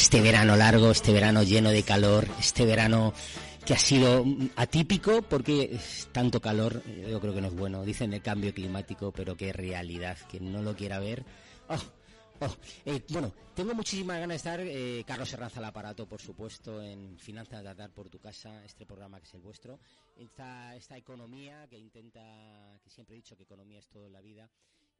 Este verano largo, este verano lleno de calor, este verano que ha sido atípico porque tanto calor yo creo que no es bueno. Dicen el cambio climático, pero qué realidad. Quien no lo quiera ver. Oh, oh, eh, bueno, tengo muchísimas ganas de estar. Eh, Carlos Serranza al aparato, por supuesto, en Finanzas de Atar por tu casa, este programa que es el vuestro. Esta, esta economía que intenta, que siempre he dicho que economía es todo en la vida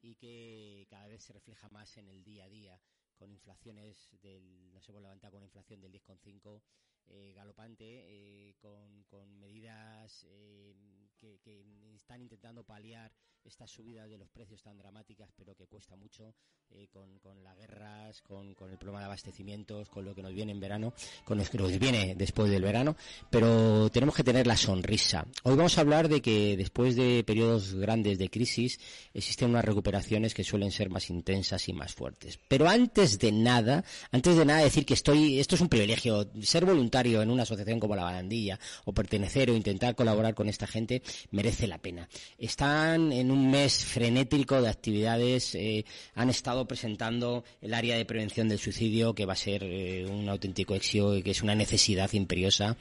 y que cada vez se refleja más en el día a día con inflaciones del, nos hemos levantado con una inflación del 10,5 eh, galopante, eh, con, con, medidas eh, que, que, están intentando paliar estas subidas de los precios tan dramáticas, pero que cuesta mucho, eh, con, con, las guerras, con, con, el problema de abastecimientos, con lo que nos viene en verano, con lo que nos viene después del verano, pero tenemos que tener la sonrisa. Hoy vamos a hablar de que después de periodos grandes de crisis existen unas recuperaciones que suelen ser más intensas y más fuertes. Pero antes de nada, antes de nada decir que estoy, esto es un privilegio, ser voluntario en una asociación como la Barandilla o pertenecer o intentar colaborar con esta gente merece la pena. Están en un mes frenético de actividades, eh, han estado presentando el área de prevención del suicidio, que va a ser eh, un auténtico éxito y que es una necesidad imperiosa.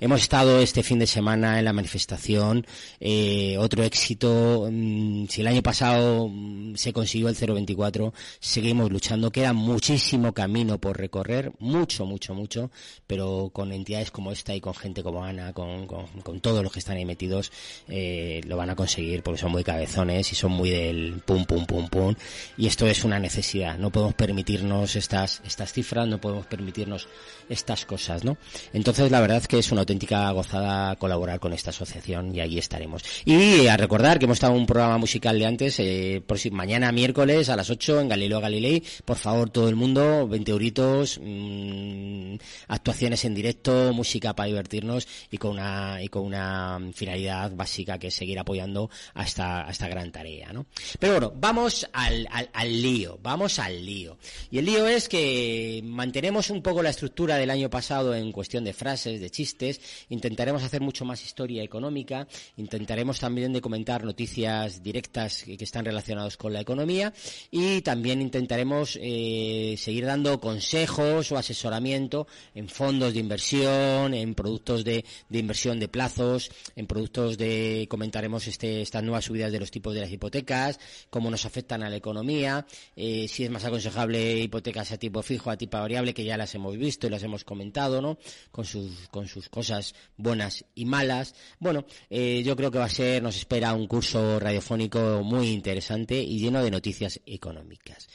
Hemos estado este fin de semana en la manifestación, eh, otro éxito. Mm, si el año pasado mm, se consiguió el 024, seguimos luchando. Queda muchísimo camino por recorrer, mucho, mucho, mucho, pero con entidades como esta y con gente como Ana, con, con, todos los que están ahí metidos, lo van a conseguir porque son muy cabezas y son muy del pum, pum, pum, pum. Y esto es una necesidad. No podemos permitirnos estas, estas cifras, no podemos permitirnos estas cosas, ¿no? Entonces, la verdad es que es una auténtica gozada colaborar con esta asociación y allí estaremos. Y a recordar que hemos estado en un programa musical de antes, eh, por si, mañana miércoles a las 8 en Galileo Galilei. Por favor, todo el mundo, 20 euritos, mmm, actuaciones en directo, música para divertirnos y con una, y con una finalidad básica que es seguir apoyando hasta, hasta esta gran tarea, ¿no? Pero bueno, vamos al, al, lío, vamos al lío. Y el lío es que mantenemos un poco la estructura del año pasado en cuestión de frases, de chistes, intentaremos hacer mucho más historia económica, intentaremos también de comentar noticias directas que, están relacionadas con la economía y también intentaremos eh, seguir dando consejos o asesoramiento en fondos de inversión, en productos de, de inversión de plazos, en productos de, comentaremos este, estas nuevas subidas de los tipos de las hipotecas, cómo nos afectan a la economía, eh, si es más aconsejable hipotecas a tipo fijo, a tipo variable, que ya las hemos visto y las hemos comentado, ¿no? Con sus, con sus cosas buenas y malas. Bueno, eh, yo creo que va a ser, nos espera un curso radiofónico muy interesante y lleno de noticias económicas.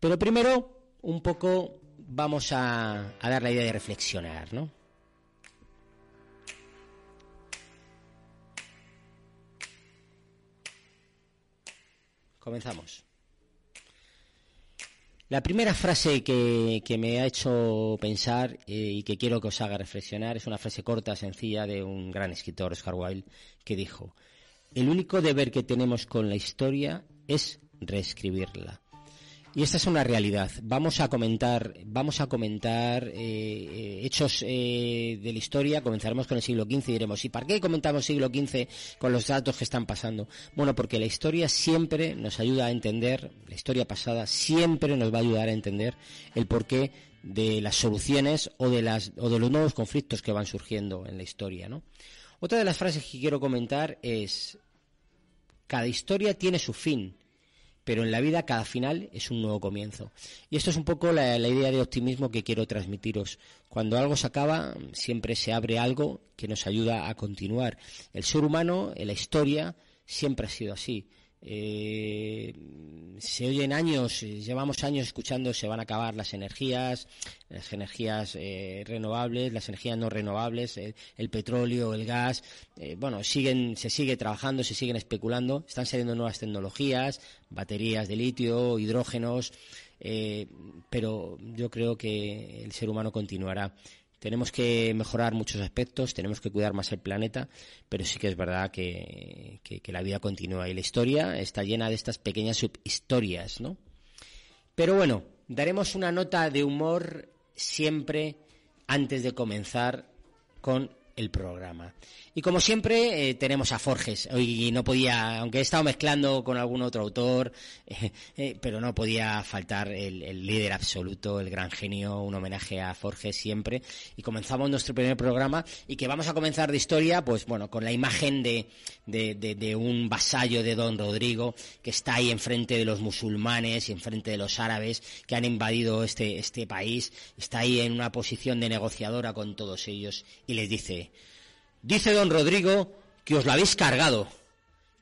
Pero primero, un poco vamos a, a dar la idea de reflexionar, ¿no? Comenzamos. La primera frase que, me ha hecho pensar eh, y que quiero que os haga reflexionar es una frase corta, sencilla, de un gran escritor, Oscar Wilde, que dijo, el único deber que tenemos con la historia es reescribirla. Y esta es una realidad. Vamos a comentar, vamos a comentar eh, eh, hechos eh, de la historia. Comenzaremos con el siglo XV y diremos, ¿y para qué comentamos siglo XV con los datos que están pasando? Bueno, porque la historia siempre nos ayuda a entender, la historia pasada siempre nos va a ayudar a entender el porqué de las soluciones o de las o de los nuevos conflictos que van surgiendo en la historia, ¿no? Otra de las frases que quiero comentar es cada historia tiene su fin pero en la vida cada final es un nuevo comienzo. Y esto es un poco la, idea de optimismo que quiero transmitiros. Cuando algo se acaba, siempre se abre algo que nos ayuda a continuar. El ser humano, en la historia, siempre ha sido así. Eh, se oyen años, llevamos años escuchando se van a acabar las energías, las energías eh, renovables, las energías no renovables, el, petróleo, el gas, eh, bueno, siguen, se sigue trabajando, se siguen especulando, están saliendo nuevas tecnologías, baterías de litio, hidrógenos, eh, pero yo creo que el ser humano continuará. Tenemos que mejorar muchos aspectos, tenemos que cuidar más el planeta, pero sí que es verdad que, que la vida continúa y la historia está llena de estas pequeñas subhistorias, ¿no? Pero bueno, daremos una nota de humor siempre antes de comenzar con el programa. Y como siempre, eh, tenemos a Forges. Hoy no podía, aunque he estado mezclando con algún otro autor, eh, eh, pero no podía faltar el, líder absoluto, el gran genio, un homenaje a Forges siempre. Y comenzamos nuestro primer programa y que vamos a comenzar de historia, pues bueno, con la imagen de, de, de un vasallo de Don Rodrigo que está ahí enfrente de los musulmanes y enfrente de los árabes que han invadido este, este país. Está ahí en una posición de negociadora con todos ellos y les dice, Dice don Rodrigo que os lo habéis cargado,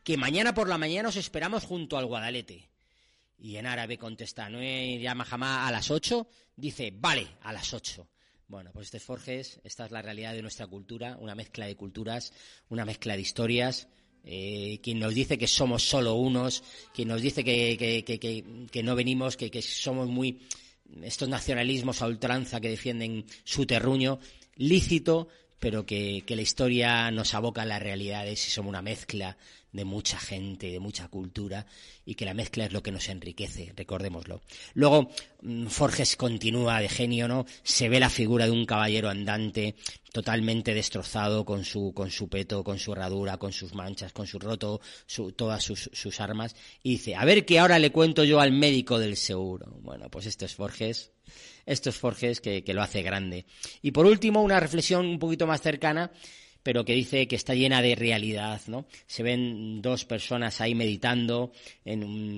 que mañana por la mañana os esperamos junto al Guadalete. Y en árabe contesta, no llama jamás a las ocho, dice, vale, a las ocho. Bueno, pues este es Forges, esta es la realidad de nuestra cultura, una mezcla de culturas, una mezcla de historias. Eh, quien nos dice que somos solo unos, quien nos dice que, que no venimos, que, somos muy estos nacionalismos a ultranza que defienden su terruño, lícito, pero que, que, la historia nos aboca a las realidades y somos una mezcla de mucha gente, de mucha cultura, y que la mezcla es lo que nos enriquece, recordémoslo. Luego, mm, Forges continúa de genio, ¿no? Se ve la figura de un caballero andante totalmente destrozado con su, con su peto, con su herradura, con sus manchas, con su roto, todas sus, sus armas, y dice, a ver que ahora le cuento yo al médico del seguro. Bueno, pues esto es Forges estos Forges que, que lo hace grande. Y por último, una reflexión un poquito más cercana pero que dice que está llena de realidad, ¿no? Se ven dos personas ahí meditando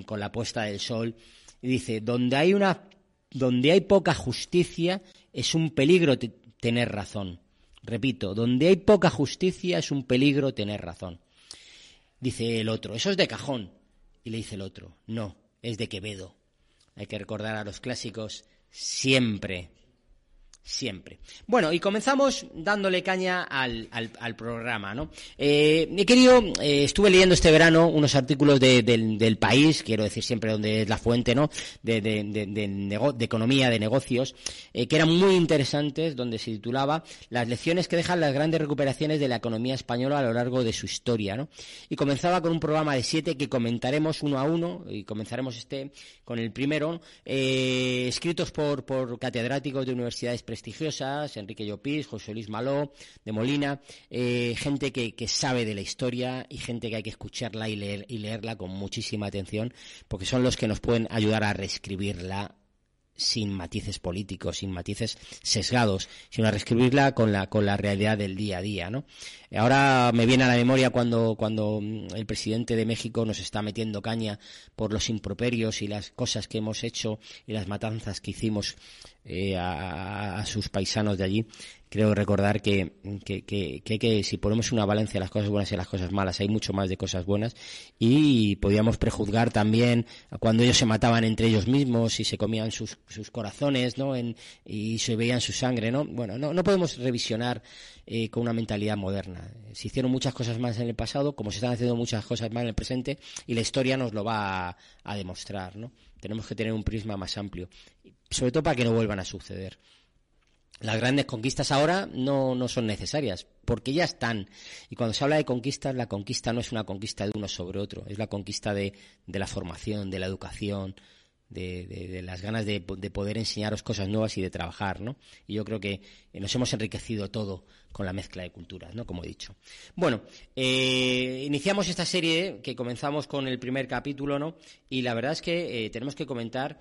con la puesta del sol y dice, donde hay una, donde hay poca justicia es un peligro tener razón. Repito, donde hay poca justicia es un peligro tener razón. Dice el otro, eso es de cajón. Y le dice el otro, no, es de Quevedo. Hay que recordar a los clásicos siempre. Siempre. Bueno, y comenzamos dándole caña al, programa, ¿no? Eh, querido, eh, estuve leyendo este verano unos artículos de, del país, quiero decir siempre donde es la fuente, ¿no? De economía, de negocios, eh, que eran muy interesantes, donde se titulaba Las lecciones que dejan las grandes recuperaciones de la economía española a lo largo de su historia, ¿no? Y comenzaba con un programa de siete que comentaremos uno a uno, y comenzaremos este con el primero, eh, escritos por, por catedráticos de universidades prestigiosas, Enrique Llopis, José Luis Maló, de Molina, eh, gente que, que, sabe de la historia y gente que hay que escucharla y, leer, y leerla con muchísima atención, porque son los que nos pueden ayudar a reescribirla sin matices políticos, sin matices sesgados, sino a reescribirla con la, con la realidad del día a día, ¿no? Ahora me viene a la memoria cuando, cuando mm, el presidente de México nos está metiendo caña por los improperios y las cosas que hemos hecho y las matanzas que hicimos eh, a, a, sus paisanos de allí creo recordar que, que, que, que, si ponemos una balanza las cosas buenas y las cosas malas, hay mucho más de cosas buenas y podíamos prejuzgar también cuando ellos se mataban entre ellos mismos y se comían sus, sus corazones, ¿no? Y se veían su sangre, ¿no? Bueno, no, no podemos revisionar eh, con una mentalidad moderna. Se hicieron muchas cosas más en el pasado, como se están haciendo muchas cosas más en el presente y la historia nos lo va a, a demostrar, ¿no? Tenemos que tener un prisma más amplio, sobre todo para que no vuelvan a suceder las grandes conquistas ahora no, no son necesarias, porque ya están. Y cuando se habla de conquistas, la conquista no es una conquista de uno sobre otro, es la conquista de, de la formación, de la educación, de, de, las ganas de, de, poder enseñaros cosas nuevas y de trabajar, ¿no? Y yo creo que nos hemos enriquecido todo con la mezcla de culturas, ¿no? Como he dicho. Bueno, eh, iniciamos esta serie que comenzamos con el primer capítulo, ¿no? Y la verdad es que eh, tenemos que comentar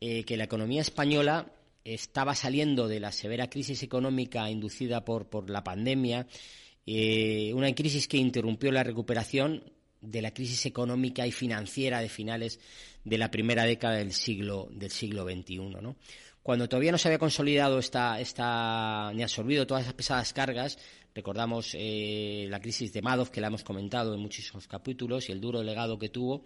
eh, que la economía española estaba saliendo de la severa crisis económica inducida por, por la pandemia, eh, una crisis que interrumpió la recuperación de la crisis económica y financiera de finales de la primera década del siglo, XXI. Cuando todavía no se había consolidado esta, esta, ni absorbido todas esas pesadas cargas, recordamos eh, la crisis de Madoff, que la hemos comentado en muchísimos capítulos, y el duro legado que tuvo,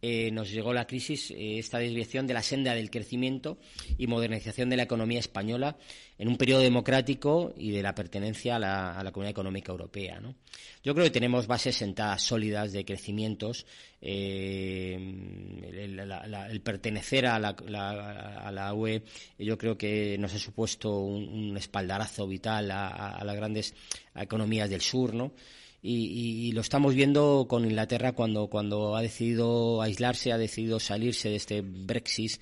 eh, nos llegó la crisis, eh, esta desviación de la senda del crecimiento y modernización de la economía española en un periodo democrático y de la pertenencia a la, Comunidad Económica Europea. Yo creo que tenemos bases sentadas sólidas de crecimientos. Eh, el, pertenecer a la, UE, yo creo que nos ha supuesto un, espaldarazo vital a, a las grandes economías del sur, ¿no? Y, lo estamos viendo con Inglaterra cuando, cuando ha decidido aislarse, ha decidido salirse de este Brexit.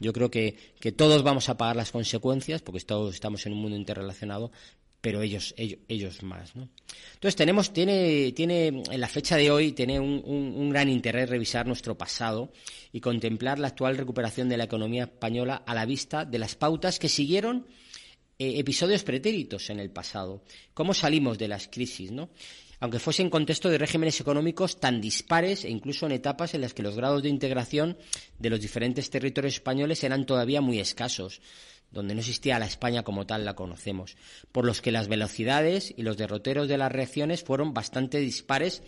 Yo creo que, que todos vamos a pagar las consecuencias, porque todos estamos en un mundo interrelacionado, pero ellos, ellos, ellos más. ¿no? Entonces tenemos, tiene, tiene, en la fecha de hoy, tiene un, un, gran interés revisar nuestro pasado y contemplar la actual recuperación de la economía española a la vista de las pautas que siguieron eh, episodios pretéritos en el pasado. ¿Cómo salimos de las crisis, no? Aunque fuese en contexto de regímenes económicos tan dispares e incluso en etapas en las que los grados de integración de los diferentes territorios españoles eran todavía muy escasos, donde no existía la España como tal la conocemos, por los que las velocidades y los derroteros de las reacciones fueron bastante dispares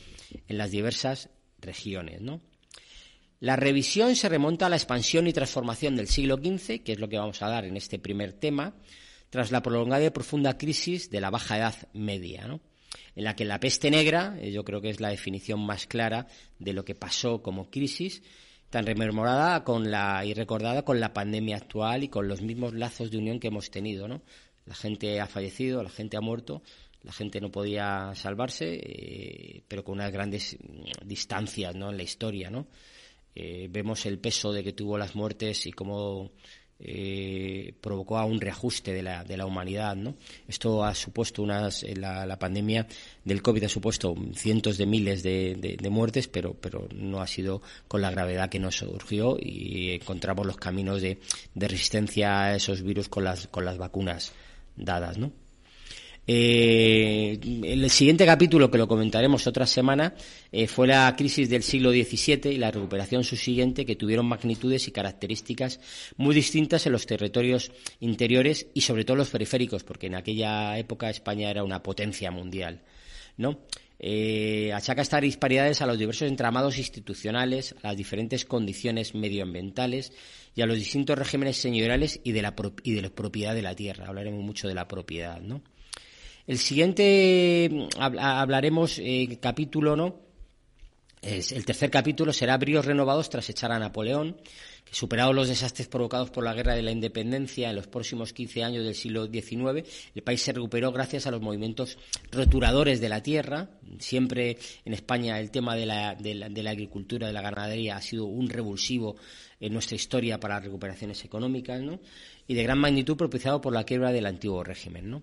en las diversas regiones, La revisión se remonta a la expansión y transformación del siglo XV, que es lo que vamos a dar en este primer tema, tras la prolongada y profunda crisis de la Baja Edad Media. ¿no? En la que la peste negra, eh, yo creo que es la definición más clara de lo que pasó como crisis, tan rememorada con la, y recordada con la pandemia actual y con los mismos lazos de unión que hemos tenido, ¿no? La gente ha fallecido, la gente ha muerto, la gente no podía salvarse, eh, pero con unas grandes distancias, ¿no? En la historia, ¿no? Eh, vemos el peso de que tuvo las muertes y cómo eh, provocó a un reajuste de la, de la humanidad. ¿no? Esto ha supuesto unas, eh, la, pandemia del COVID ha supuesto cientos de miles de, muertes, pero, pero no ha sido con la gravedad que nos surgió y encontramos los caminos de, de resistencia a esos virus con las, con las vacunas dadas. ¿no? Eh, el siguiente capítulo, que lo comentaremos otra semana, eh, fue la crisis del siglo XVII y la recuperación subsiguiente, que tuvieron magnitudes y características muy distintas en los territorios interiores y sobre todo los periféricos, porque en aquella época España era una potencia mundial. ¿no? Eh, achaca estas disparidades a los diversos entramados institucionales, a las diferentes condiciones medioambientales y a los distintos regímenes señoriales y de la, y de la propiedad de la tierra. Hablaremos mucho de la propiedad, ¿no? El siguiente mm, hablaremos eh, capítulo, ¿no? Es, el tercer capítulo será Bríos renovados tras echar a Napoleón, que superados los desastres provocados por la guerra de la independencia en los próximos 15 años del siglo XIX, el país se recuperó gracias a los movimientos roturadores de la tierra. Siempre en España el tema de la, de la, de la agricultura, de la ganadería, ha sido un revulsivo en nuestra historia para las recuperaciones económicas, ¿no? Y de gran magnitud propiciado por la quiebra del antiguo régimen, ¿no?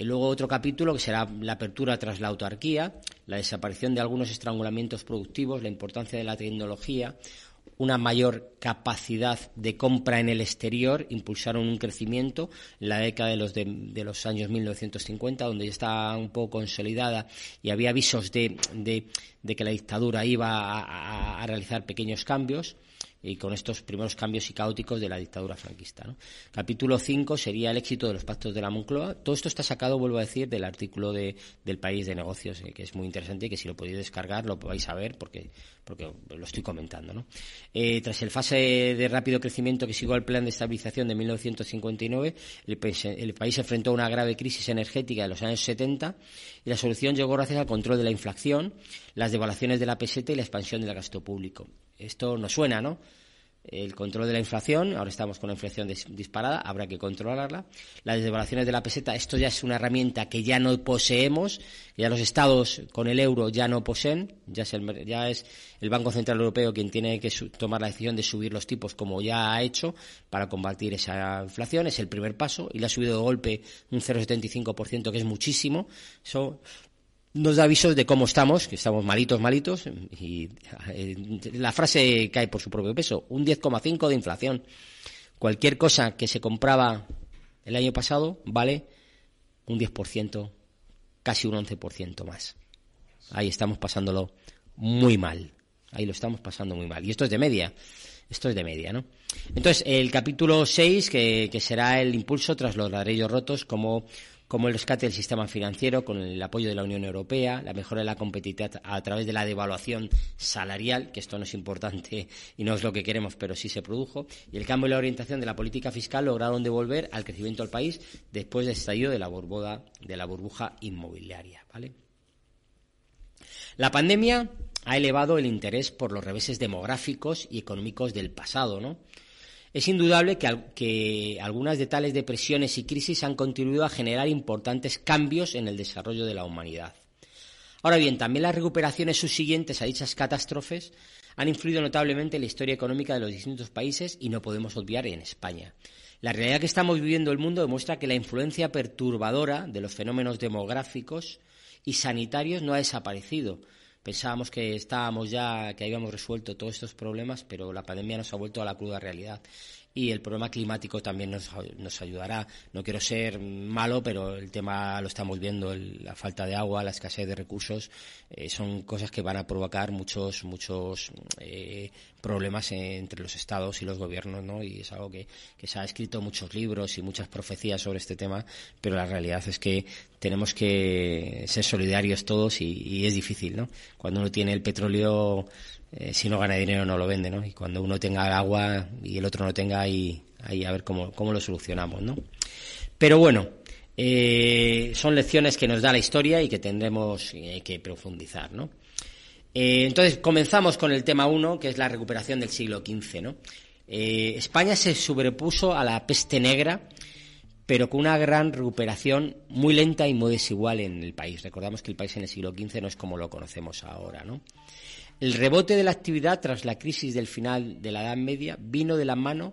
Y luego otro capítulo que será la apertura tras la autarquía, la desaparición de algunos estrangulamientos productivos, la importancia de la tecnología, una mayor capacidad de compra en el exterior, impulsaron un crecimiento en la década de los, de, los años 1950, donde ya estaba un poco consolidada y había avisos de, que la dictadura iba a realizar pequeños cambios y con estos primeros cambios y caóticos de la dictadura franquista. Capítulo 5 sería el éxito de los pactos de la Moncloa. Todo esto está sacado, vuelvo a decir, del artículo de, del País de Negocios, eh, que es muy interesante y que si lo podéis descargar lo vais a ver porque, porque lo estoy comentando. Eh, tras el fase de rápido crecimiento que siguió al plan de estabilización de 1959, el el país se enfrentó a una grave crisis energética de los años 70 y la solución llegó gracias al control de la inflación, las devaluaciones de la peseta y la expansión del gasto público. Esto nos suena, ¿no? El control de la inflación, ahora estamos con una inflación disparada, habrá que controlarla. Las devaluaciones de la peseta, esto ya es una herramienta que ya no poseemos, ya los estados con el euro ya no poseen, ya es el, ya es el Banco Central Europeo quien tiene que tomar la decisión de subir los tipos como ya ha hecho para combatir esa inflación, es el primer paso y le ha subido de golpe un 0,75%, que es muchísimo. Eso nos da avisos de cómo estamos, que estamos malitos, malitos, y eh, la frase cae por su propio peso, un 10,5 de inflación. Cualquier cosa que se compraba el año pasado vale un 10%, casi un 11% más. Ahí estamos pasándolo muy mal. Ahí lo estamos pasando muy mal. Y esto es de media. Esto es de media, ¿no? Entonces, el capítulo 6, que, que será el impulso tras los ladrillos rotos, como como el rescate del sistema financiero con el apoyo de la Unión Europea, la mejora de la competitividad a través de la devaluación salarial, que esto no es importante y no es lo que queremos, pero sí se produjo, y el cambio en la orientación de la política fiscal lograron devolver al crecimiento del país después del estallido de la, de la burbuja inmobiliaria. La pandemia ha elevado el interés por los reveses demográficos y económicos del pasado, ¿no? Es indudable que, algunas de tales depresiones y crisis han contribuido a generar importantes cambios en el desarrollo de la humanidad. Ahora bien, también las recuperaciones subsiguientes a dichas catástrofes han influido notablemente en la historia económica de los distintos países y no podemos olvidar en España. La realidad que estamos viviendo en el mundo demuestra que la influencia perturbadora de los fenómenos demográficos y sanitarios no ha desaparecido, Pensábamos que estábamos ya, que habíamos resuelto todos estos problemas, pero la pandemia nos ha vuelto a la cruda realidad y el problema climático también nos, nos ayudará. No quiero ser malo, pero el tema lo estamos viendo, la falta de agua, la escasez de recursos, eh, son cosas que van a provocar muchos, muchos eh, problemas entre los estados y los gobiernos, ¿no? Y es algo que, que se ha escrito muchos libros y muchas profecías sobre este tema, pero la realidad es que tenemos que ser solidarios todos y, y es difícil, ¿no? Cuando uno tiene el petróleo eh, si no gana dinero no lo vende, ¿no? Y cuando uno tenga agua y el otro no tenga, ahí, ahí a ver cómo, cómo lo solucionamos, ¿no? Pero bueno, eh, son lecciones que nos da la historia y que tendremos eh, que profundizar, ¿no? entonces, comenzamos con el tema 1, que es la recuperación del siglo XV, ¿no? España se sobrepuso a la peste negra, pero con una gran recuperación muy lenta y muy desigual en el país. Recordamos que el país en el siglo XV no es como lo conocemos ahora, ¿no? El rebote de la actividad tras la crisis del final de la Edad Media vino de la mano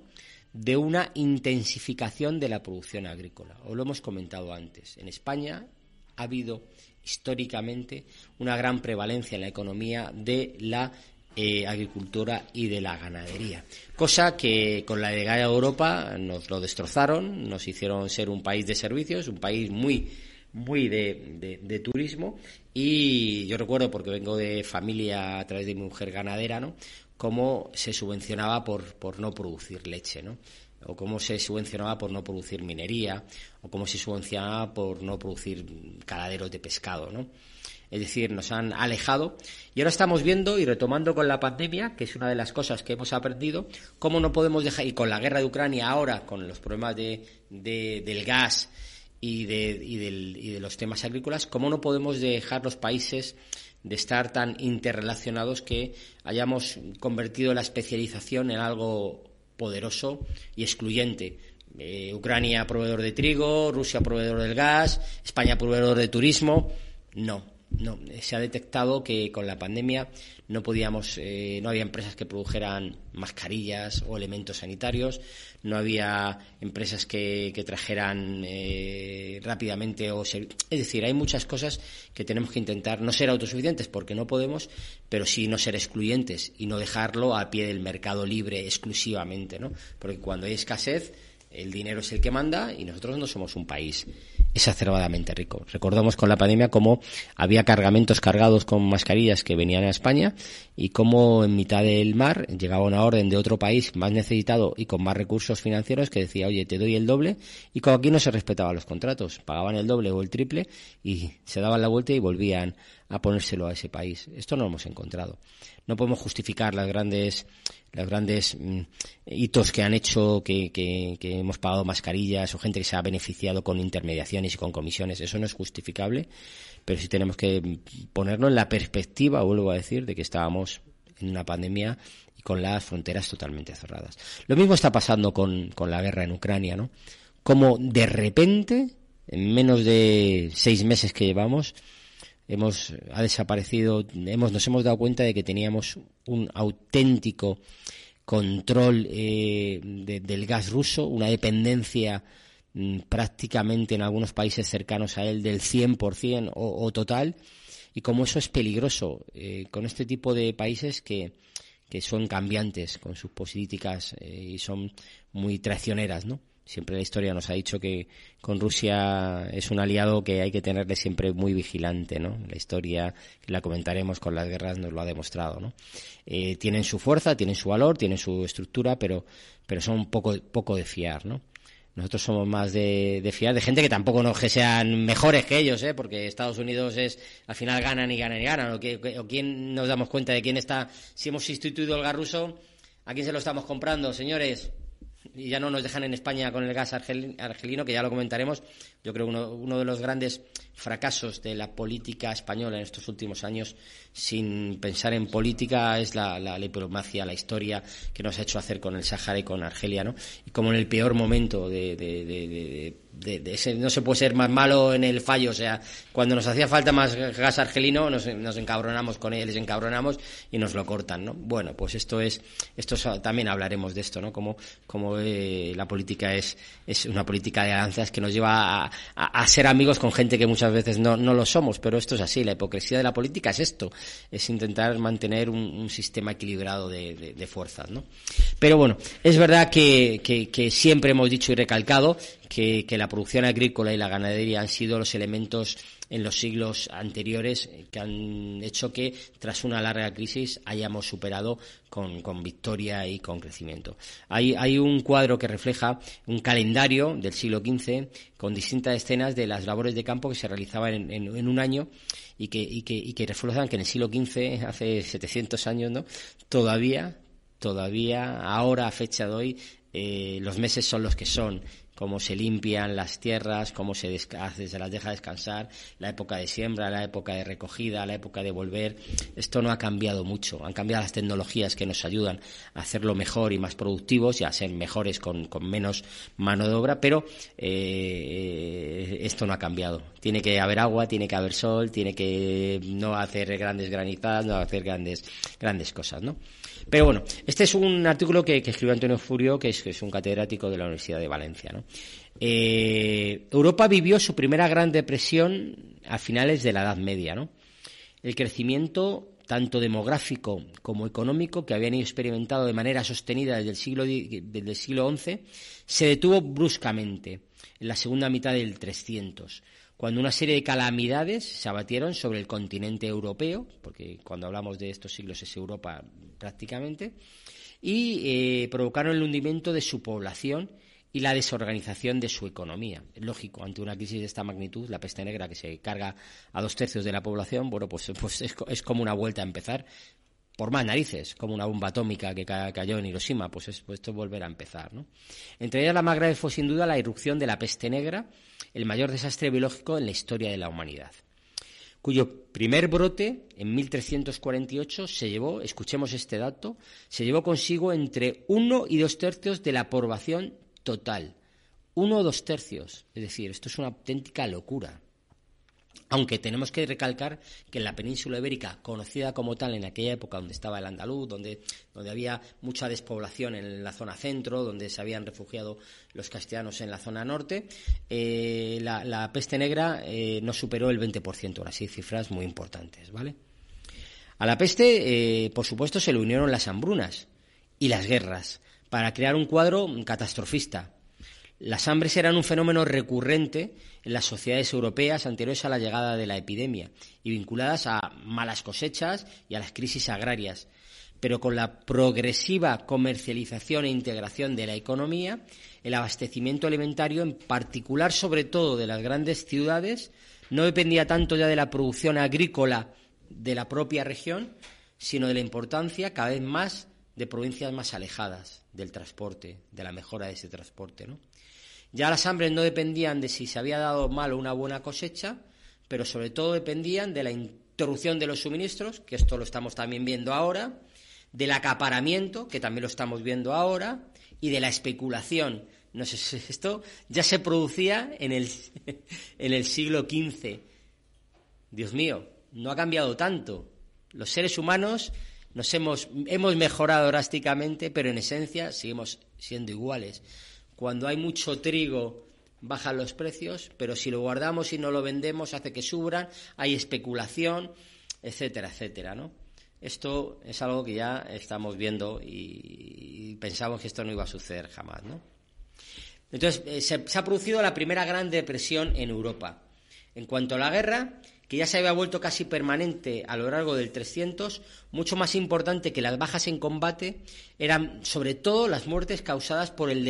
de una intensificación de la producción agrícola. Os lo hemos comentado antes. En España ha habido históricamente una gran prevalencia en la economía de la eh, agricultura y de la ganadería. Cosa que con la llegada a Europa nos lo destrozaron, nos hicieron ser un país de servicios, un país muy muy de, de, turismo y yo recuerdo, porque vengo de familia a través de mi mujer ganadera, ¿no? cómo se subvencionaba por, por no producir leche, ¿no? o cómo se subvencionaba por no producir minería, o cómo se subvencionaba por no producir caladeros de pescado, ¿no? Es decir, nos han alejado y ahora estamos viendo y retomando con la pandemia, que es una de las cosas que hemos aprendido, cómo no podemos dejar, y con la guerra de Ucrania ahora, con los problemas de, de del gas, y de, y, del, y de los temas agrícolas, ¿cómo no podemos dejar los países de estar tan interrelacionados que hayamos convertido la especialización en algo poderoso y excluyente? Eh, Ucrania proveedor de trigo, Rusia proveedor del gas, España proveedor de turismo. No, no. Se ha detectado que con la pandemia no podíamos, eh, no había empresas que produjeran mascarillas o elementos sanitarios, no había empresas que, trajeran eh, rápidamente o es decir, hay muchas cosas que tenemos que intentar no ser autosuficientes porque no podemos, pero sí no ser excluyentes y no dejarlo a pie del mercado libre exclusivamente, ¿no? Porque cuando hay escasez el dinero es el que manda y nosotros no somos un país exacerbadamente rico. Recordamos con la pandemia cómo había cargamentos cargados con mascarillas que venían a España y cómo en mitad del mar llegaba una orden de otro país más necesitado y con más recursos financieros que decía, oye, te doy el doble y como aquí no se respetaban los contratos, pagaban el doble o el triple y se daban la vuelta y volvían a ponérselo a ese país. Esto no lo hemos encontrado. No podemos justificar las grandes los grandes mm, hitos que han hecho que, que, hemos pagado mascarillas o gente que se ha beneficiado con intermediaciones y con comisiones. Eso no es justificable, pero sí tenemos que ponernos en la perspectiva, vuelvo a decir, de que estábamos en una pandemia y con las fronteras totalmente cerradas. Lo mismo está pasando con la guerra en Ucrania, ¿no? Como de repente, en menos de seis meses que llevamos, hemos ha desaparecido, hemos nos hemos dado cuenta de que teníamos un auténtico control eh, del gas ruso, una dependencia mm, prácticamente en algunos países cercanos a él del 100% o, o total, y como eso es peligroso eh, con este tipo de países que, que son cambiantes con sus políticas eh, y son muy traicioneras, ¿no? Siempre la historia nos ha dicho que con Rusia es un aliado que hay que tenerle siempre muy vigilante, ¿no? La historia, la comentaremos con las guerras, nos lo ha demostrado, ¿no? Eh, tienen su fuerza, tienen su valor, tienen su estructura, pero, pero son poco, poco de fiar, ¿no? nosotros somos más de, de fiar de gente que tampoco no que sean mejores que ellos, ¿eh? porque Estados Unidos es al final ganan y ganan y ganan. O, o quién nos damos cuenta de quién está, si hemos instituido el garruso, ¿a quién se lo estamos comprando, señores? Y ya no nos dejan en España con el gas argelino, que ya lo comentaremos. Yo creo que uno, uno de los grandes fracasos de la política española en estos últimos años, sin pensar en política, es la, la, diplomacia, la historia que nos ha hecho hacer con el Sahara y con Argelia, ¿no? Y como en el peor momento de, de, de de, ese, no se puede ser más malo en el fallo. O sea, cuando nos hacía falta más gas argelino, nos, encabronamos con él, les encabronamos y nos lo cortan, ¿no? Bueno, pues esto es, esto también hablaremos de esto, ¿no? Como, como eh, la política es, es una política de alianzas que nos lleva a, ser amigos con gente que muchas veces no, no lo somos, pero esto es así. La hipocresía de la política es esto, es intentar mantener un, sistema equilibrado de, de, de, fuerzas, ¿no? Pero bueno, es verdad que, que, que siempre hemos dicho y recalcado que, la producción agrícola y la ganadería han sido los elementos en los siglos anteriores que han hecho que tras una larga crisis hayamos superado con, con victoria y con crecimiento. Hay, hay, un cuadro que refleja un calendario del siglo XV con distintas escenas de las labores de campo que se realizaban en, en, en un año y que, y, que, y que reflejan que en el siglo XV, hace 700 años, ¿no? todavía, todavía, ahora a fecha de hoy, eh, los meses son los que son cómo se limpian las tierras, cómo se, se las deja descansar, la época de siembra, la época de recogida, la época de volver. Esto no ha cambiado mucho. Han cambiado las tecnologías que nos ayudan a hacerlo mejor y más productivos y a ser mejores con, con menos mano de obra, pero eh, esto no ha cambiado. Tiene que haber agua, tiene que haber sol, tiene que no hacer grandes granizadas, no hacer grandes, grandes cosas, ¿no? Pero bueno, este es un artículo que, escribió Antonio Furio, que es, que es, un catedrático de la Universidad de Valencia. Eh, Europa vivió su primera gran depresión a finales de la Edad Media. ¿no? El crecimiento tanto demográfico como económico que habían experimentado de manera sostenida desde el siglo, desde el siglo XI se detuvo bruscamente en la segunda mitad del 300 cuando una serie de calamidades se abatieron sobre el continente europeo, porque cuando hablamos de estos siglos es Europa prácticamente, y eh, provocaron el hundimiento de su población y la desorganización de su economía. Es lógico, ante una crisis de esta magnitud, la peste negra que se carga a dos tercios de la población, bueno, pues, pues es, es como una vuelta a empezar por más narices, como una bomba atómica que cayó en Hiroshima, pues, es, pues esto volverá a empezar. ¿no? Entre ellas la más grave fue sin duda la irrupción de la peste negra, el mayor desastre biológico en la historia de la humanidad, cuyo primer brote en 1348 se llevó, escuchemos este dato, se llevó consigo entre uno y dos tercios de la población total. Uno o dos tercios. Es decir, esto es una auténtica locura. Aunque tenemos que recalcar que en la península ibérica, conocida como tal en aquella época donde estaba el andaluz, donde, donde había mucha despoblación en la zona centro, donde se habían refugiado los castellanos en la zona norte, eh, la, peste negra eh, no superó el 20%, ahora sí, cifras muy importantes, ¿vale? A la peste, eh, por supuesto, se le unieron las hambrunas y las guerras para crear un cuadro catastrofista las hambres eran un fenómeno recurrente en las sociedades europeas anteriores a la llegada de la epidemia y vinculadas a malas cosechas y a las crisis agrarias. Pero con la progresiva comercialización e integración de la economía, el abastecimiento alimentario, en particular sobre todo de las grandes ciudades, no dependía tanto ya de la producción agrícola de la propia región, sino de la importancia cada vez más de provincias más alejadas del transporte, de la mejora de ese transporte. ¿no? Ya las hambres no dependían de si se había dado mal o una buena cosecha, pero sobre todo dependían de la interrupción de los suministros, que esto lo estamos también viendo ahora, del acaparamiento, que también lo estamos viendo ahora, y de la especulación. No sé, esto ya se producía en el, en el siglo XV. Dios mío, no ha cambiado tanto. Los seres humanos nos hemos, hemos mejorado drásticamente, pero en esencia seguimos siendo iguales. Cuando hay mucho trigo bajan los precios, pero si lo guardamos y no lo vendemos hace que subran, hay especulación, etcétera, etcétera, ¿no? Esto es algo que ya estamos viendo y, pensamos que esto no iba a suceder jamás, ¿no? Entonces, eh, se, se ha producido la primera gran depresión en Europa. En cuanto a la guerra, que ya se había vuelto casi permanente a lo largo del 300, mucho más importante que las bajas en combate eran sobre todo las muertes causadas por el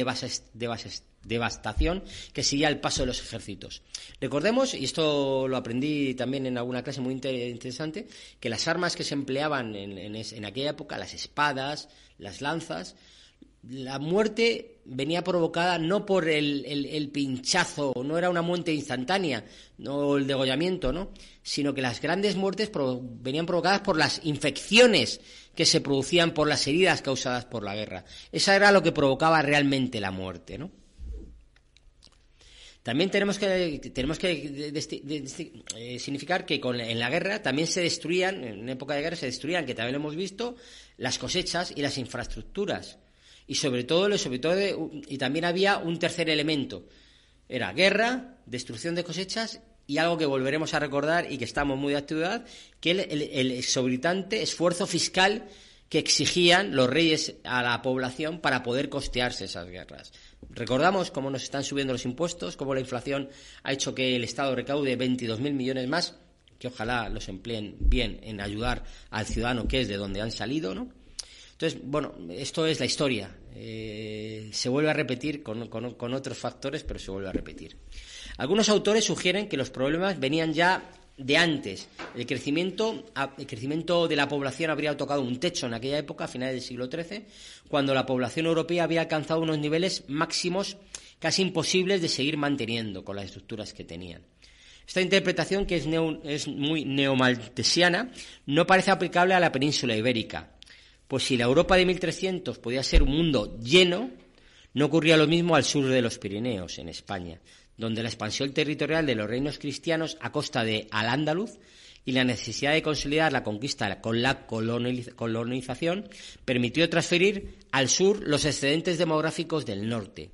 devastación que seguía el paso de los ejércitos. Recordemos, y esto lo aprendí también en alguna clase muy interesante, que las armas que se empleaban en aquella época, las espadas, las lanzas, la muerte venía provocada no por el, pinchazo, no era una muerte instantánea, no el degollamiento, ¿no? sino que las grandes muertes venían provocadas por las infecciones que se producían por las heridas causadas por la guerra. Esa era lo que provocaba realmente la muerte, ¿no? También tenemos que, tenemos que eh, significar que con, en la guerra también se destruían, en época de guerra se destruían, que también lo hemos visto, las cosechas y las infraestructuras y sobre todo, sobre todo y también había un tercer elemento. Era guerra, destrucción de cosechas y algo que volveremos a recordar y que estamos muy de actualidad, que el, el, exorbitante esfuerzo fiscal que exigían los reyes a la población para poder costearse esas guerras. Recordamos cómo nos están subiendo los impuestos, cómo la inflación ha hecho que el Estado recaude 22.000 millones más, que ojalá los empleen bien en ayudar al ciudadano que es de donde han salido, ¿no? Entonces, bueno, esto es la historia. Eh, se vuelve a repetir con, otros factores, pero se vuelve a repetir. Algunos autores sugieren que los problemas venían ya de antes. El crecimiento, el crecimiento de la población habría tocado un techo en aquella época, a finales del siglo XIII, cuando la población europea había alcanzado unos niveles máximos casi imposibles de seguir manteniendo con las estructuras que tenían. Esta interpretación, que es, es muy neomaltesiana, no parece aplicable a la península ibérica, pues si la Europa de 1300 podía ser un mundo lleno, no ocurría lo mismo al sur de los Pirineos, en España, donde la expansión territorial de los reinos cristianos a costa de Al-Ándalus y la necesidad de consolidar la conquista con la colonización permitió transferir al sur los excedentes demográficos del norte.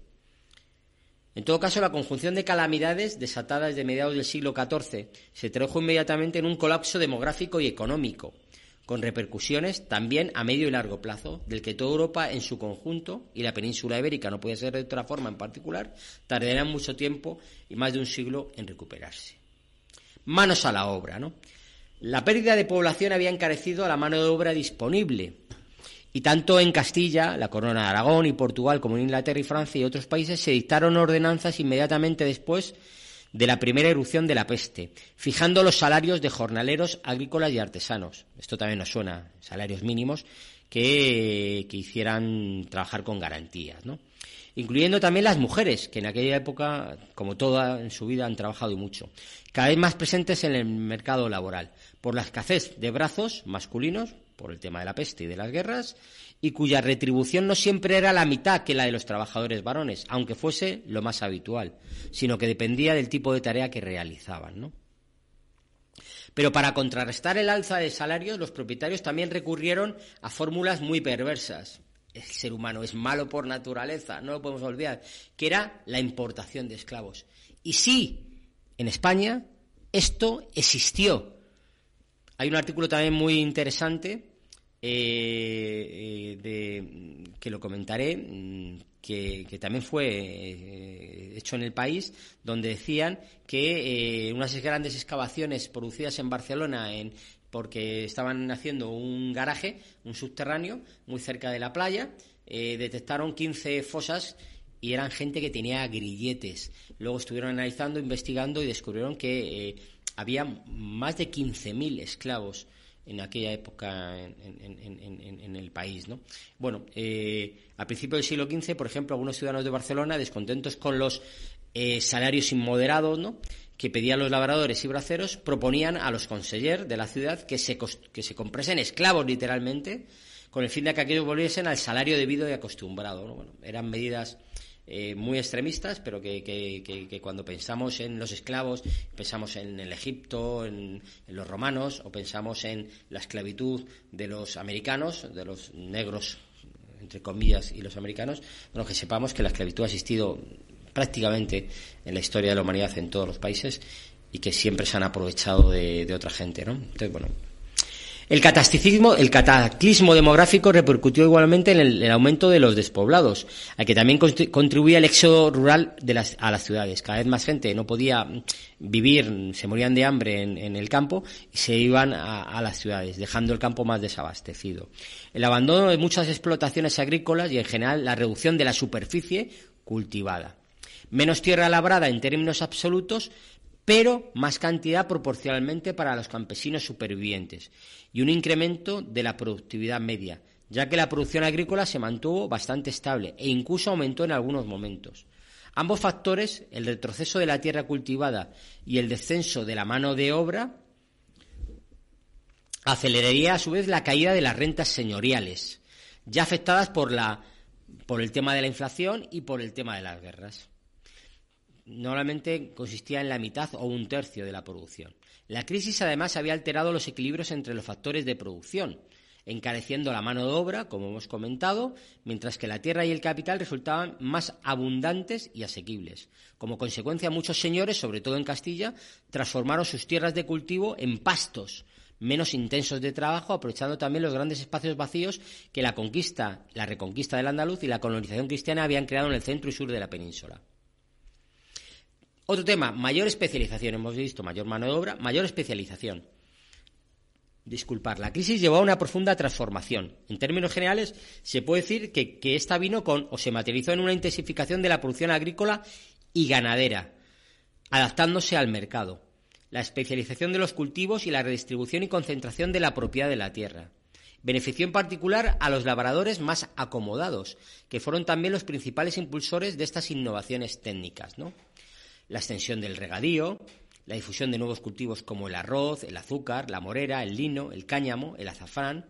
En todo caso, la conjunción de calamidades desatadas de mediados del siglo XIV se tradujo inmediatamente en un colapso demográfico y económico, con repercusiones también a medio y largo plazo, del que toda Europa en su conjunto y la península ibérica, no puede ser de otra forma en particular, tardarán mucho tiempo y más de un siglo en recuperarse. Manos a la obra, ¿no? La pérdida de población había encarecido a la mano de obra disponible. Y tanto en Castilla, la corona de Aragón y Portugal, como en Inglaterra y Francia y otros países, se dictaron ordenanzas inmediatamente después de la primera erupción de la peste, fijando los salarios de jornaleros agrícolas y artesanos. Esto también nos suena, salarios mínimos que, hicieran trabajar con garantías, ¿no? incluyendo también las mujeres, que en aquella época, como toda en su vida, han trabajado mucho, cada vez más presentes en el mercado laboral, por la escasez de brazos masculinos, por el tema de la peste y de las guerras, y cuya retribución no siempre era la mitad que la de los trabajadores varones, aunque fuese lo más habitual, sino que dependía del tipo de tarea que realizaban, ¿no? Pero para contrarrestar el alza de salarios, los propietarios también recurrieron a fórmulas muy perversas. El ser humano es malo por naturaleza, no lo podemos olvidar, que era la importación de esclavos. Y sí, en España esto existió. Hay un artículo también muy interesante eh, de, que lo comentaré, mm, que, también fue eh, hecho en el país, donde decían que eh, unas grandes excavaciones producidas en Barcelona en, porque estaban haciendo un garaje, un subterráneo, muy cerca de la playa, detectaron 15 fosas y eran gente que tenía grilletes. Luego estuvieron analizando, investigando y descubrieron que había más de 15.000 esclavos en aquella época en, el país. ¿no? Bueno, eh, a principios del siglo XV, por ejemplo, algunos ciudadanos de Barcelona, descontentos con los eh, salarios inmoderados ¿no? que pedían los labradores y braceros, proponían a los consellers de la ciudad que se, que se compresen esclavos, literalmente, con el fin de que aquellos volviesen al salario debido y acostumbrado. ¿no? Bueno, eran medidas eh, muy extremistas, pero que, cuando pensamos en los esclavos, pensamos en el Egipto, en, los romanos, o pensamos en la esclavitud de los americanos, de los negros, entre comillas, y los americanos, bueno, que sepamos que la esclavitud ha existido prácticamente en la historia de la humanidad en todos los países y que siempre se han aprovechado de, otra gente, ¿no? Entonces, bueno, El el cataclismo demográfico repercutió igualmente en el, aumento de los despoblados, al que también contribuía el éxodo rural de las, a las ciudades. Cada vez más gente no podía vivir, se morían de hambre en, el campo y se iban a, las ciudades, dejando el campo más desabastecido. El abandono de muchas explotaciones agrícolas y en general la reducción de la superficie cultivada. Menos tierra labrada en términos absolutos, pero más cantidad proporcionalmente para los campesinos supervivientes y un incremento de la productividad media, ya que la producción agrícola se mantuvo bastante estable e incluso aumentó en algunos momentos. Ambos factores, el retroceso de la tierra cultivada y el descenso de la mano de obra, aceleraría a su vez la caída de las rentas señoriales, ya afectadas por, la, por el tema de la inflación y por el tema de las guerras normalmente consistía en la mitad o un tercio de la producción. La crisis además había alterado los equilibrios entre los factores de producción, encareciendo la mano de obra, como hemos comentado, mientras que la tierra y el capital resultaban más abundantes y asequibles. Como consecuencia, muchos señores, sobre todo en Castilla, transformaron sus tierras de cultivo en pastos menos intensos de trabajo, aprovechando también los grandes espacios vacíos que la conquista, la reconquista del andaluz y la colonización cristiana habían creado en el centro y sur de la península. Otro tema, mayor especialización. Hemos visto mayor mano de obra, mayor especialización. Disculpar, la crisis llevó a una profunda transformación. En términos generales, se puede decir que, que esta vino con o se materializó en una intensificación de la producción agrícola y ganadera, adaptándose al mercado, la especialización de los cultivos y la redistribución y concentración de la propiedad de la tierra. Benefició en particular a los labradores más acomodados, que fueron también los principales impulsores de estas innovaciones técnicas, ¿no? La extensión del regadío, la difusión de nuevos cultivos como el arroz, el azúcar, la morera, el lino, el cáñamo, el azafrán,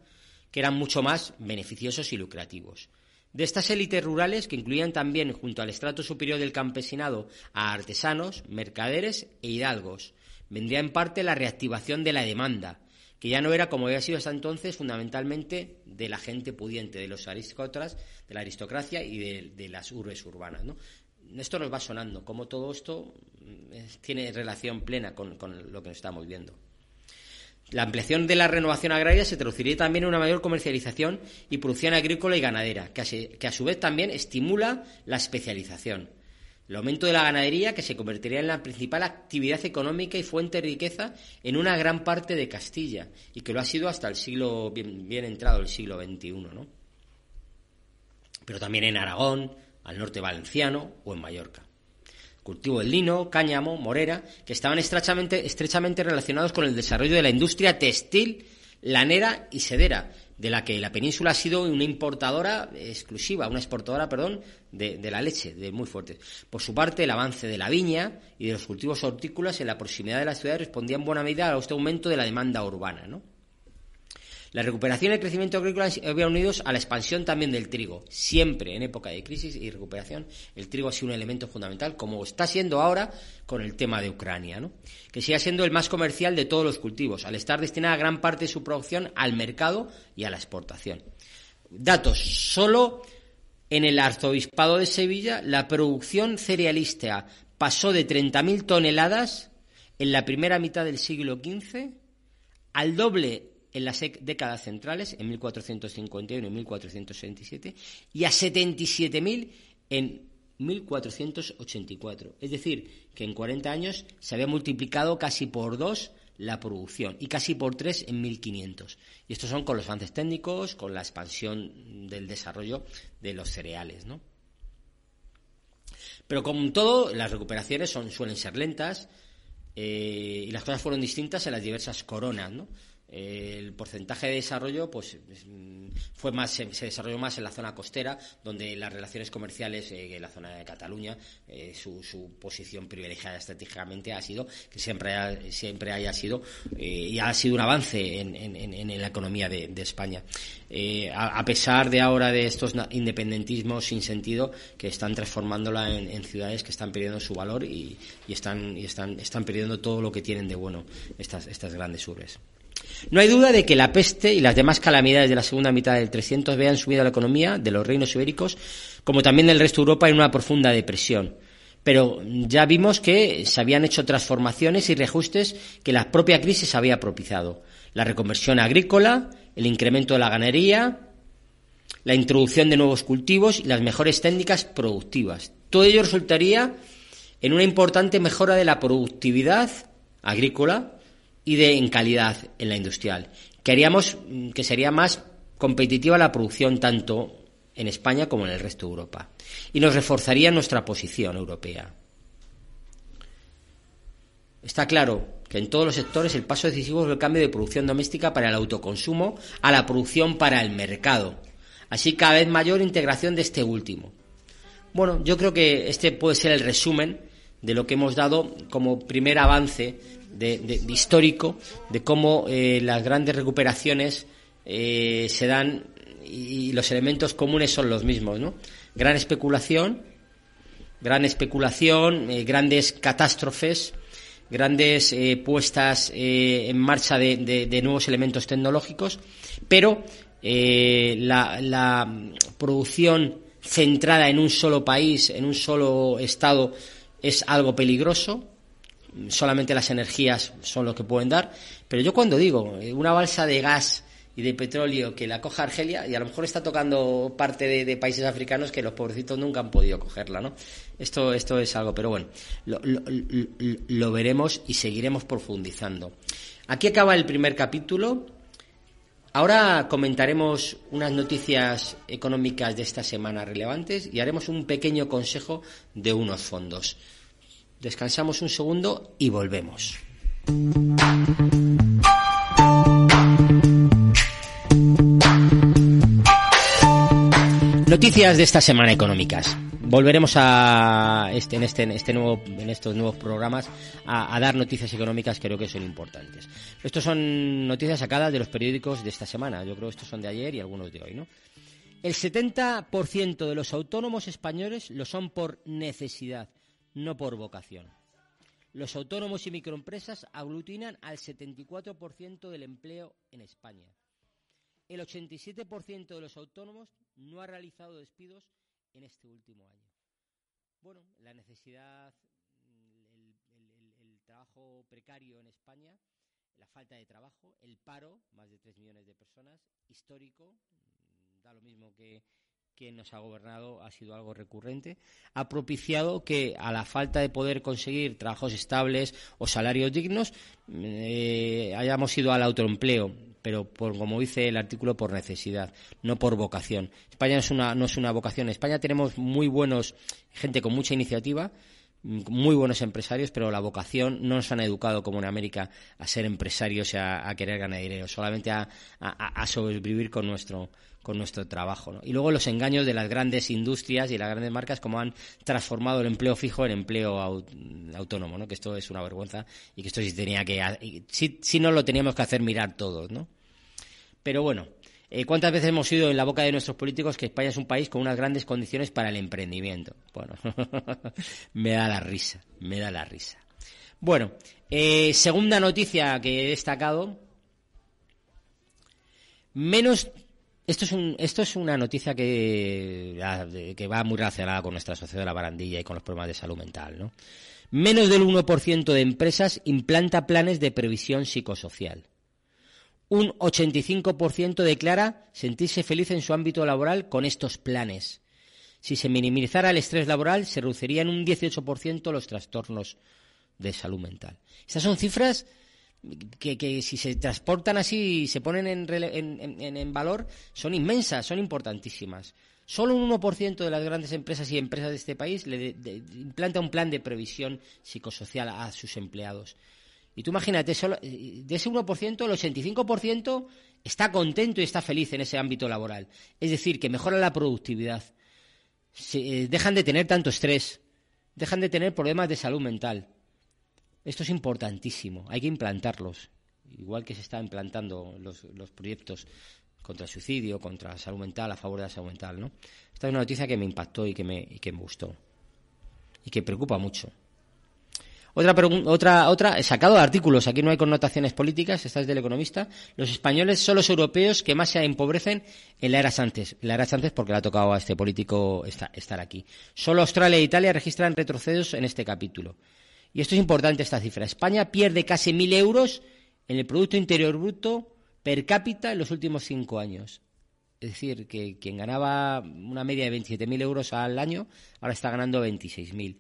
que eran mucho más beneficiosos y lucrativos. De estas élites rurales, que incluían también, junto al estrato superior del campesinado, a artesanos, mercaderes e hidalgos, vendría en parte la reactivación de la demanda, que ya no era, como había sido hasta entonces, fundamentalmente de la gente pudiente, de los aristócratas, de la aristocracia y de, las urbes urbanas. Esto nos va sonando, como todo esto mm, tiene relación plena con, lo que nos estamos viendo. La ampliación de la renovación agraria se traduciría también en una mayor comercialización y producción agrícola y ganadera, que a, su vez también estimula la especialización. El aumento de la ganadería, que se convertiría en la principal actividad económica y fuente de riqueza en una gran parte de Castilla, y que lo ha sido hasta el siglo, bien, bien entrado el siglo XXI, ¿no? Pero también en Aragón, al norte valenciano o en Mallorca. Cultivo del lino, cáñamo, morera, que estaban estrechamente, estrechamente relacionados con el desarrollo de la industria textil, lanera y sedera, de la que la península ha sido una importadora exclusiva, una exportadora, perdón, de, la leche, de muy fuerte. Por su parte, el avance de la viña y de los cultivos hortícolas en la proximidad de la ciudad respondía en buena medida a este aumento de la demanda urbana, ¿no? La recuperación y el crecimiento agrícola habían unidos a la expansión también del trigo. Siempre en época de crisis y recuperación, el trigo ha sido un elemento fundamental, como está siendo ahora con el tema de Ucrania, ¿no? que sigue siendo el más comercial de todos los cultivos, al estar destinada gran parte de su producción al mercado y a la exportación. Datos, solo en el arzobispado de Sevilla la producción cerealista pasó de 30.000 toneladas en la primera mitad del siglo XV al doble en las décadas centrales, en 1451 y 1467, y a 77.000 en 1484. Es decir, que en 40 años se había multiplicado casi por dos la producción y casi por tres en 1500. Y estos son con los avances técnicos, con la expansión del desarrollo de los cereales, ¿no? Pero como todo, las recuperaciones son, suelen ser lentas eh, y las cosas fueron distintas en las diversas coronas, ¿no? El porcentaje de desarrollo pues fue más se, desarrolló más en la zona costera donde las relaciones comerciales eh, en la zona de Cataluña eh, su, posición privilegiada estratégicamente ha sido que siempre siempre haya sido eh, y ha sido un avance en, la economía de, España. A, pesar de ahora de estos independentismos sin sentido que están transformándola en, ciudades que están perdiendo su valor y, están están están perdiendo todo lo que tienen de bueno estas estas grandes urbes no hay duda de que la peste y las demás calamidades de la segunda mitad del 300 vean subido la economía de los reinos ibéricos, como también del resto de Europa, en una profunda depresión. Pero ya vimos que se habían hecho transformaciones y reajustes que la propia crisis había propiciado. la reconversión agrícola, el incremento de la ganadería, la introducción de nuevos cultivos y las mejores técnicas productivas. Todo ello resultaría en una importante mejora de la productividad agrícola y de en calidad en la industrial, que haríamos que sería más competitiva la producción tanto en España como en el resto de Europa y nos reforzaría nuestra posición europea. Está claro que en todos los sectores el paso decisivo es el cambio de producción doméstica para el autoconsumo a la producción para el mercado, así cada vez mayor integración de este último. Bueno, yo creo que este puede ser el resumen de lo que hemos dado como primer avance de, histórico de cómo eh, las grandes recuperaciones eh, se dan y los elementos comunes son los mismos, ¿no? Gran especulación, gran especulación, eh, grandes catástrofes, grandes puestas en marcha de, nuevos elementos tecnológicos, pero la, producción centrada en un solo país, en un solo estado, es algo peligroso. Solamente las energías son lo que pueden dar. Pero yo cuando digo una balsa de gas y de petróleo que la coja Argelia y a lo mejor está tocando parte de, países africanos que los pobrecitos nunca han podido cogerla, ¿no? Esto, esto es algo, pero bueno, lo, lo veremos y seguiremos profundizando. Aquí acaba el primer capítulo. Ahora comentaremos unas noticias económicas de esta semana relevantes y haremos un pequeño consejo de unos fondos. Descansamos un segundo y volvemos. Noticias de esta semana económicas. Volveremos a este, en, este, este nuevo, en estos nuevos programas a, dar noticias económicas que creo que son importantes. Estos son noticias sacadas de los periódicos de esta semana. Yo creo que estos son de ayer y algunos de hoy, ¿no? El 70% de los autónomos españoles lo son por necesidad, no por vocación. Los autónomos y microempresas aglutinan al 74% del empleo en España. El 87% de los autónomos no ha realizado despidos en este último año. Bueno, la necesidad, el, trabajo precario en España, la falta de trabajo, el paro, más de 3 millones de personas, histórico, da lo mismo que quien nos ha gobernado ha sido algo recurrente, ha propiciado que a la falta de poder conseguir trabajos estables o salarios dignos eh, hayamos ido al autoempleo pero por, como dice el artículo, por necesidad, no por vocación. España es una, no es una vocación. En España tenemos muy buenos, gente con mucha iniciativa, muy buenos empresarios, pero la vocación no nos han educado como en América a ser empresarios y a, querer ganar dinero, solamente a, sobrevivir con nuestro con nuestro trabajo. Y luego los engaños de las grandes industrias y las grandes marcas, como han transformado el empleo fijo en empleo autónomo, ¿no? que esto es una vergüenza y que esto sí tenía que. Sí, no lo teníamos que hacer mirar todos. ¿no? Pero bueno, eh, ¿Cuántas veces hemos oído en la boca de nuestros políticos que España es un país con unas grandes condiciones para el emprendimiento? Bueno, me da la risa, me da la risa. Bueno, eh, segunda noticia que he destacado. Menos. Esto es, un, esto es una noticia que, que va muy relacionada con nuestra sociedad de la barandilla y con los problemas de salud mental, ¿no? Menos del 1% de empresas implanta planes de previsión psicosocial un 85% declara sentirse feliz en su ámbito laboral con estos planes. Si se minimizara el estrés laboral, se reducirían un 18% los trastornos de salud mental. Estas son cifras que, si se transportan así y se ponen en, valor, son inmensas, son importantísimas. Solo un 1% de las grandes empresas y empresas de este país le implanta un plan de previsión psicosocial a sus empleados. Y tú imagínate, solo, de ese 1%, el 85% está contento y está feliz en ese ámbito laboral. Es decir, que mejora la productividad. Se, eh, dejan de tener tanto estrés, dejan de tener problemas de salud mental. Esto es importantísimo, hay que implantarlos. Igual que se están implantando los, proyectos contra el suicidio, contra la salud mental, a favor de la salud mental. ¿no? Esta es una noticia que me impactó y que me, gustó. Y que preocupa mucho. Otra, otra, otra, sacado de artículos, aquí no hay connotaciones políticas, esta es del economista. Los españoles son los europeos que más se empobrecen en la era Sánchez. La era Sánchez porque le ha tocado a este político estar aquí. Solo Australia e Italia registran retrocesos en este capítulo. Y esto es importante, esta cifra. España pierde casi mil euros en el Producto Interior Bruto per cápita en los últimos cinco años. Es decir, que quien ganaba una media de 27.000 euros al año, ahora está ganando 26.000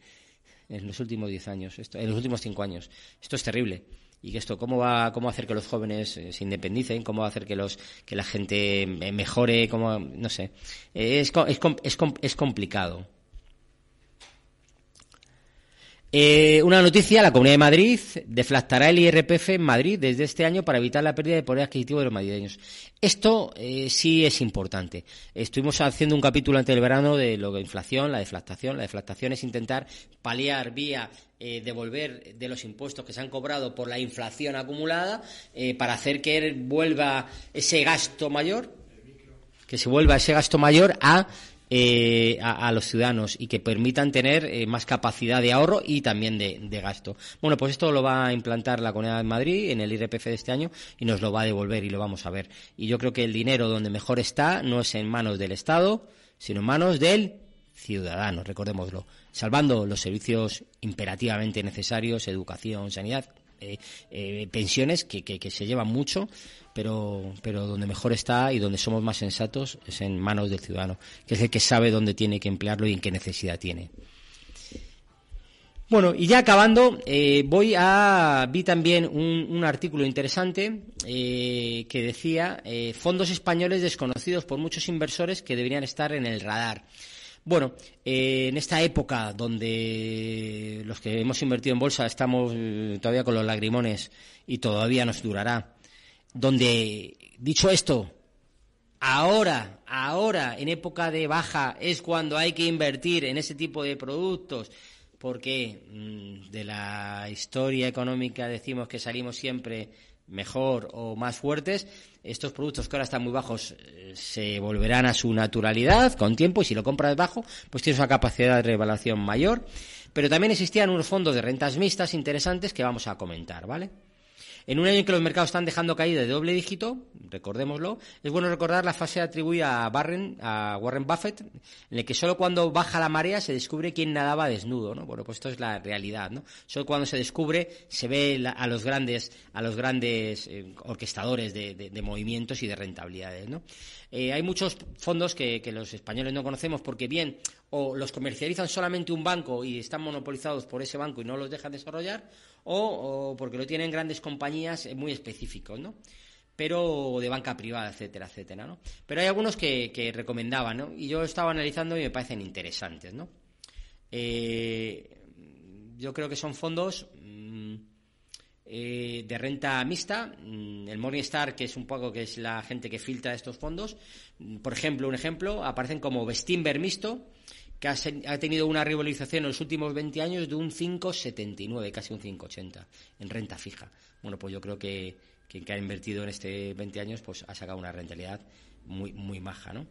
en los últimos diez años, en los últimos cinco años. Esto es terrible. Y que esto, ¿cómo va, cómo hacer que los jóvenes eh, se independicen? ¿Cómo va a hacer que la gente mejore? ¿Cómo, no sé. es, es, es, es complicado. Eh, una noticia, la Comunidad de Madrid deflactará el IRPF en Madrid desde este año para evitar la pérdida de poder adquisitivo de los madrileños. Esto eh, sí es importante. Estuvimos haciendo un capítulo antes del verano de lo que inflación, la deflactación. La deflactación es intentar paliar vía eh, devolver de los impuestos que se han cobrado por la inflación acumulada para hacer que vuelva ese gasto mayor, que se vuelva ese gasto mayor a eh, a, los ciudadanos y que permitan tener eh, más capacidad de ahorro y también de, gasto. Bueno, pues esto lo va a implantar la Comunidad de Madrid en el IRPF de este año y nos lo va a devolver y lo vamos a ver. Y yo creo que el dinero donde mejor está no es en manos del Estado, sino en manos del ciudadano, recordémoslo, salvando los servicios imperativamente necesarios, educación, sanidad, eh, eh, pensiones que, que, se llevan mucho, pero, pero donde mejor está y donde somos más sensatos es en manos del ciudadano, que es el que sabe dónde tiene que emplearlo y en qué necesidad tiene. Bueno, y ya acabando, eh, voy a vi también un, un artículo interesante que decía fondos españoles desconocidos por muchos inversores que deberían estar en el radar. Bueno, eh, en esta época donde los que hemos invertido en bolsa estamos eh, todavía con los lagrimones y todavía nos durará, donde, dicho esto, ahora, ahora, en época de baja, es cuando hay que invertir en ese tipo de productos, porque mm, de la historia económica decimos que salimos siempre mejor o más fuertes, estos productos que ahora están muy bajos eh, se volverán a su naturalidad con tiempo y si lo compras bajo, pues tienes una capacidad de revaluación mayor. Pero también existían unos fondos de rentas mixtas interesantes que vamos a comentar, ¿vale? En un año en que los mercados están dejando caída de doble dígito, recordémoslo, es bueno recordar la fase atribuida a, Barren, a Warren Buffett, en el que solo cuando baja la marea se descubre quién nadaba desnudo, ¿no? Bueno, pues esto es la realidad, ¿no? Solo cuando se descubre se ve a los grandes, a los grandes eh, orquestadores de, movimientos y de rentabilidades, ¿no? Eh, hay muchos fondos que los españoles no conocemos porque bien o los comercializan solamente un banco y están monopolizados por ese banco y no los dejan desarrollar, o, porque lo tienen grandes compañías muy específicos, ¿no? pero de banca privada, etcétera, etcétera, ¿no? Pero hay algunos que, que recomendaban, ¿no? Y yo estaba analizando y me parecen interesantes, ¿no? Eh, yo creo que son fondos mm, eh, de renta mixta. Mm, el Morningstar, que es un poco que es la gente que filtra estos fondos, mm, por ejemplo, un ejemplo, aparecen como Bestinver mixto, que ha, tenido una revalorización en los últimos 20 años de un 5,79, casi un 5,80 en renta fija. Bueno, pues yo creo que quien que ha invertido en este 20 años pues ha sacado una rentabilidad muy, muy maja, ¿no?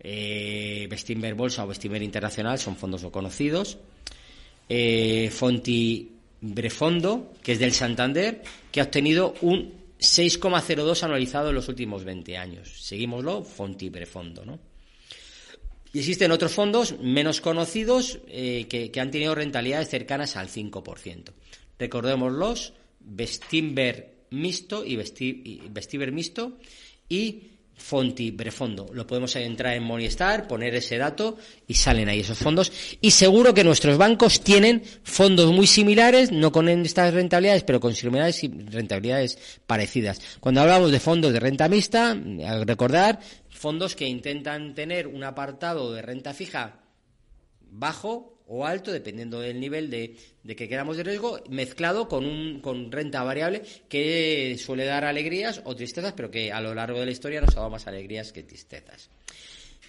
Eh, Bolsa o Bestinver Internacional son fondos no conocidos. Eh, Fonti Brefondo, que es del Santander, que ha obtenido un 6,02 anualizado en los últimos 20 años. Seguímoslo, Fonti Brefondo, ¿no? Y existen otros fondos menos conocidos eh, que, han tenido rentabilidades cercanas al 5%. Recordémoslos, Bestinver mixto y, Vestiver mixto y Fonti Brefondo. Lo podemos entrar en Morningstar, poner ese dato y salen ahí esos fondos. Y seguro que nuestros bancos tienen fondos muy similares, no con estas rentabilidades, pero con similares y rentabilidades parecidas. Cuando hablamos de fondos de renta mixta, recordar fondos que intentan tener un apartado de renta fija bajo o alto, dependiendo del nivel de, que queramos de riesgo, mezclado con, un, con renta variable que suele dar alegrías o tristezas, pero que a lo largo de la historia nos ha dado más alegrías que tristezas.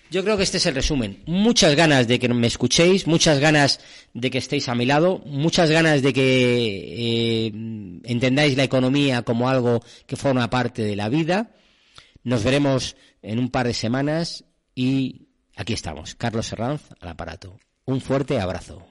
Yo creo que este es el resumen. Muchas ganas de que me escuchéis, muchas ganas de que estéis a mi lado, muchas ganas de que eh, entendáis la economía como algo que forma parte de la vida. Nos veremos en un par de semanas y aquí estamos. Carlos Serranz al aparato. Un fuerte abrazo.